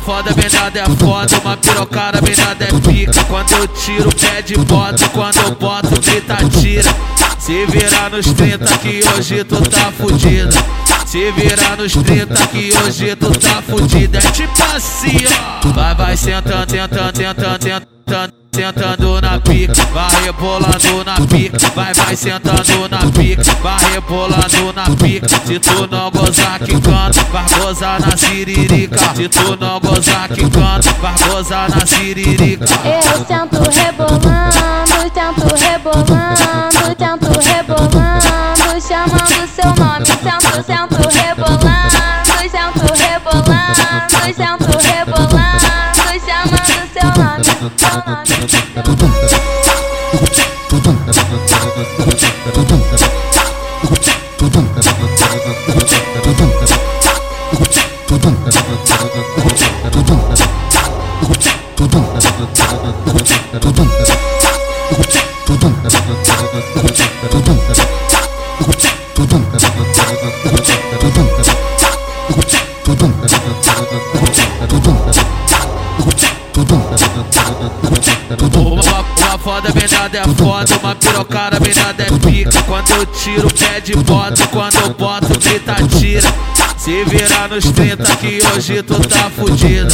foda menada é foda, uma pirocada menada é pica. Quando eu tiro o pé de bota, quando eu boto, grita, tira. Se virar nos 30 que hoje tu tá fudido. Se virar nos 30 que hoje tu tá fudido. É tipo assim, ó. Vai, vai sentando, tentando, tentando, tentando sentando na pica, vai rebolando na pica, vai, vai sentando na pica, vai rebolando na pica. Se tu não gozar que canta, vai gozar na siririca. Se tu não gozar que canta, vai gozar na siririca. Eu sento rebolando, tento rebolando, tento rebolando, chamando seu nome. Sento, sento rebolando, sento rebolando, sento rebolando, chamando seu nome, seu nome. Uma, uma foda menada é foda, uma pirocada menada é pica. Quando eu tiro o pé de bota, quando eu boto, grita, tira. Se virar nos 30 que hoje tu tá fudido.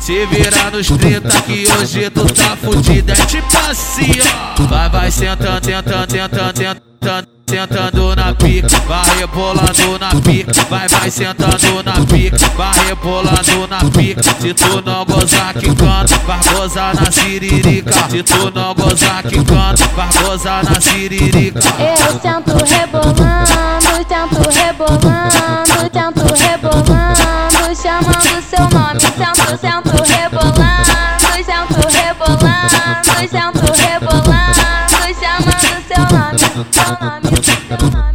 Se virar nos 30 que hoje tu tá fudido. É tipo assim, ó. Vai, vai sentando, tentando, tentando, tentando. Sentando na pica, vai rebolando na pica, vai, vai sentando na pica, vai rebolando na pica. Se tu não gozar que canta, vai gozar na siririca. Se tu não gozar que canta, vai gozar na siririca. Eu sento rebolando, tento rebolando, tento rebolando, chamando seu nome. Sento, sento rebolando, Tchau, tchau.